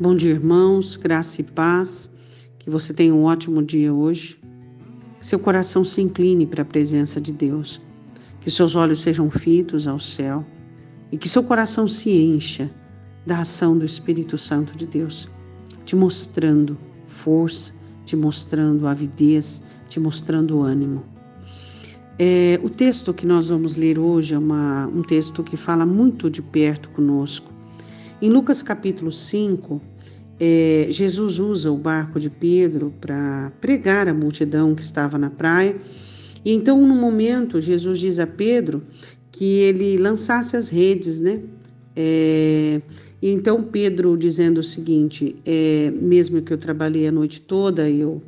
Bom dia, irmãos, graça e paz. Que você tenha um ótimo dia hoje. Que seu coração se incline para a presença de Deus. Que seus olhos sejam fitos ao céu e que seu coração se encha da ação do Espírito Santo de Deus, te mostrando força, te mostrando avidez, te mostrando ânimo. É, o texto que nós vamos ler hoje é uma, um texto que fala muito de perto conosco. Em Lucas capítulo 5, é, Jesus usa o barco de Pedro para pregar a multidão que estava na praia. E então, no momento, Jesus diz a Pedro que ele lançasse as redes, né? É, e então Pedro dizendo o seguinte: é, mesmo que eu trabalhei a noite toda, eu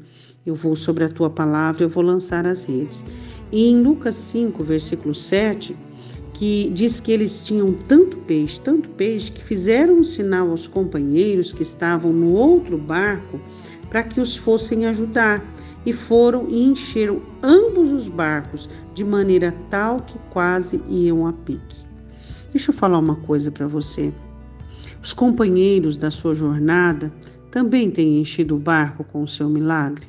eu vou sobre a tua palavra, eu vou lançar as redes. E em Lucas 5, versículo 7, que diz que eles tinham tanto peixe, tanto peixe, que fizeram um sinal aos companheiros que estavam no outro barco para que os fossem ajudar. E foram e encheram ambos os barcos de maneira tal que quase iam a pique. Deixa eu falar uma coisa para você. Os companheiros da sua jornada também têm enchido o barco com o seu milagre.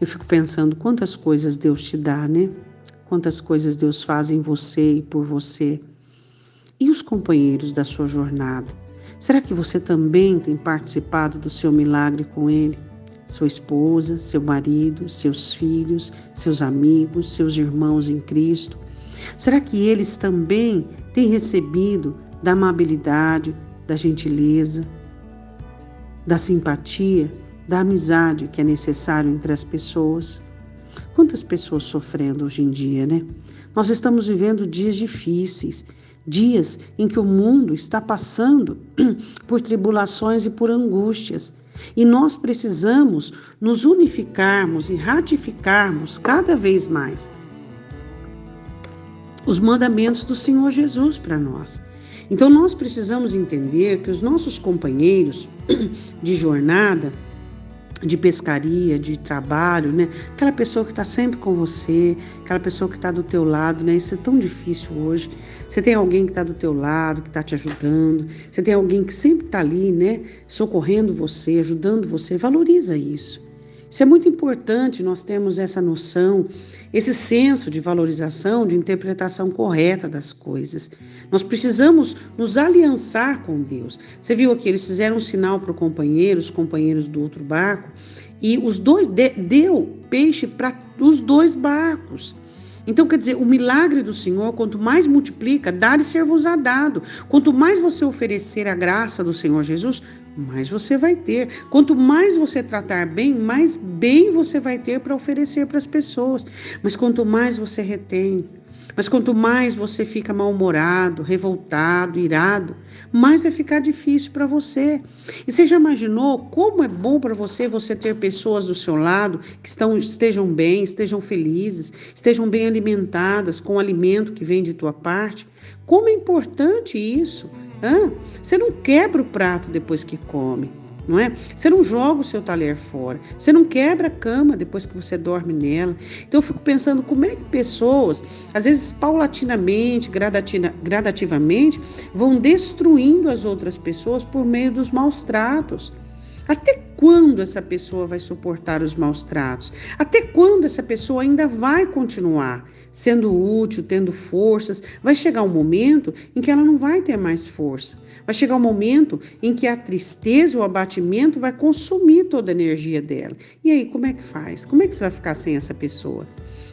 Eu fico pensando quantas coisas Deus te dá, né? Quantas coisas Deus faz em você e por você. E os companheiros da sua jornada? Será que você também tem participado do seu milagre com ele? Sua esposa, seu marido, seus filhos, seus amigos, seus irmãos em Cristo? Será que eles também têm recebido da amabilidade, da gentileza, da simpatia, da amizade que é necessário entre as pessoas? Quantas pessoas sofrendo hoje em dia, né? Nós estamos vivendo dias difíceis, dias em que o mundo está passando por tribulações e por angústias. E nós precisamos nos unificarmos e ratificarmos cada vez mais os mandamentos do Senhor Jesus para nós. Então nós precisamos entender que os nossos companheiros de jornada, de pescaria, de trabalho, né? Aquela pessoa que está sempre com você, aquela pessoa que está do teu lado, né? Isso é tão difícil hoje. Você tem alguém que está do teu lado, que está te ajudando. Você tem alguém que sempre está ali, né? Socorrendo você, ajudando você. Valoriza isso. Isso é muito importante, nós temos essa noção, esse senso de valorização, de interpretação correta das coisas. Nós precisamos nos aliançar com Deus. Você viu aqui, eles fizeram um sinal para o companheiro, os companheiros do outro barco, e os dois de, deu peixe para os dois barcos. Então, quer dizer, o milagre do Senhor, quanto mais multiplica, dar e ser-vos-á dado. Quanto mais você oferecer a graça do Senhor Jesus, mais você vai ter. Quanto mais você tratar bem, mais bem você vai ter para oferecer para as pessoas. Mas quanto mais você retém, mas quanto mais você fica mal-humorado, revoltado, irado, mais vai ficar difícil para você. E você já imaginou como é bom para você você ter pessoas do seu lado que estão, estejam bem, estejam felizes, estejam bem alimentadas com o alimento que vem de tua parte? Como é importante isso? Hã? Você não quebra o prato depois que come, não é? Você não joga o seu talher fora, você não quebra a cama depois que você dorme nela. Então eu fico pensando como é que pessoas, às vezes paulatinamente, gradativamente, vão destruindo as outras pessoas por meio dos maus tratos. Até quando essa pessoa vai suportar os maus tratos? Até quando essa pessoa ainda vai continuar sendo útil, tendo forças? Vai chegar um momento em que ela não vai ter mais força. Vai chegar um momento em que a tristeza, o abatimento vai consumir toda a energia dela. E aí, como é que faz? Como é que você vai ficar sem essa pessoa?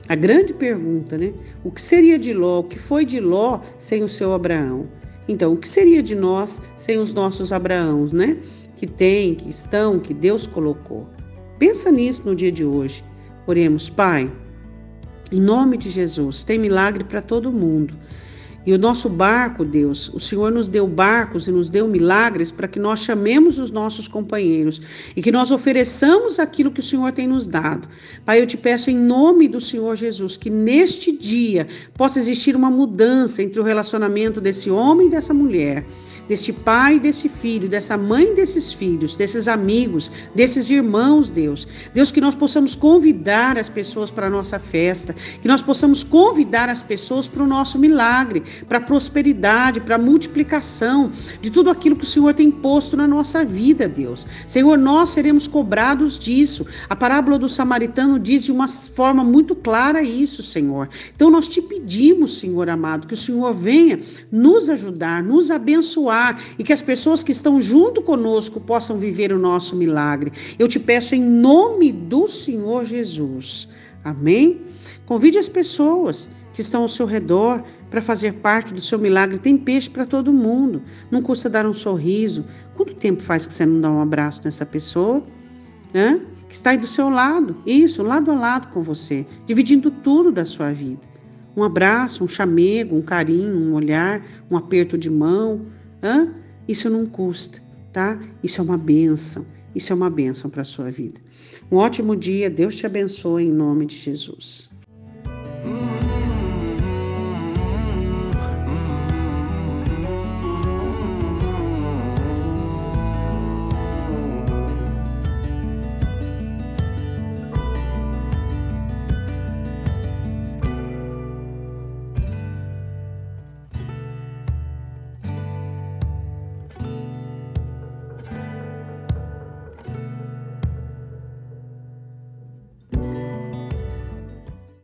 A grande pergunta, né? O que seria de Ló? O que foi de Ló sem o seu Abraão? Então, o que seria de nós sem os nossos Abraãos, né? Que tem, que estão, que Deus colocou. Pensa nisso no dia de hoje. Oremos, Pai, em nome de Jesus, tem milagre para todo mundo. E o nosso barco, Deus, o Senhor nos deu barcos e nos deu milagres para que nós chamemos os nossos companheiros e que nós ofereçamos aquilo que o Senhor tem nos dado. Pai, eu te peço em nome do Senhor Jesus que neste dia possa existir uma mudança entre o relacionamento desse homem e dessa mulher deste pai, desse filho, dessa mãe desses filhos, desses amigos, desses irmãos, Deus. Deus, que nós possamos convidar as pessoas para a nossa festa, que nós possamos convidar as pessoas para o nosso milagre, para a prosperidade, para a multiplicação de tudo aquilo que o Senhor tem posto na nossa vida, Deus. Senhor, nós seremos cobrados disso. A parábola do samaritano diz de uma forma muito clara isso, Senhor. Então nós te pedimos, Senhor amado, que o Senhor venha nos ajudar, nos abençoar e que as pessoas que estão junto conosco possam viver o nosso milagre. Eu te peço em nome do Senhor Jesus. Amém? Convide as pessoas que estão ao seu redor para fazer parte do seu milagre. Tem peixe para todo mundo. Não custa dar um sorriso. Quanto tempo faz que você não dá um abraço nessa pessoa? Hã? Que está aí do seu lado. Isso, lado a lado com você, dividindo tudo da sua vida. Um abraço, um chamego, um carinho, um olhar, um aperto de mão. Hã? Isso não custa, tá? Isso é uma bênção. Isso é uma bênção para a sua vida. Um ótimo dia. Deus te abençoe em nome de Jesus.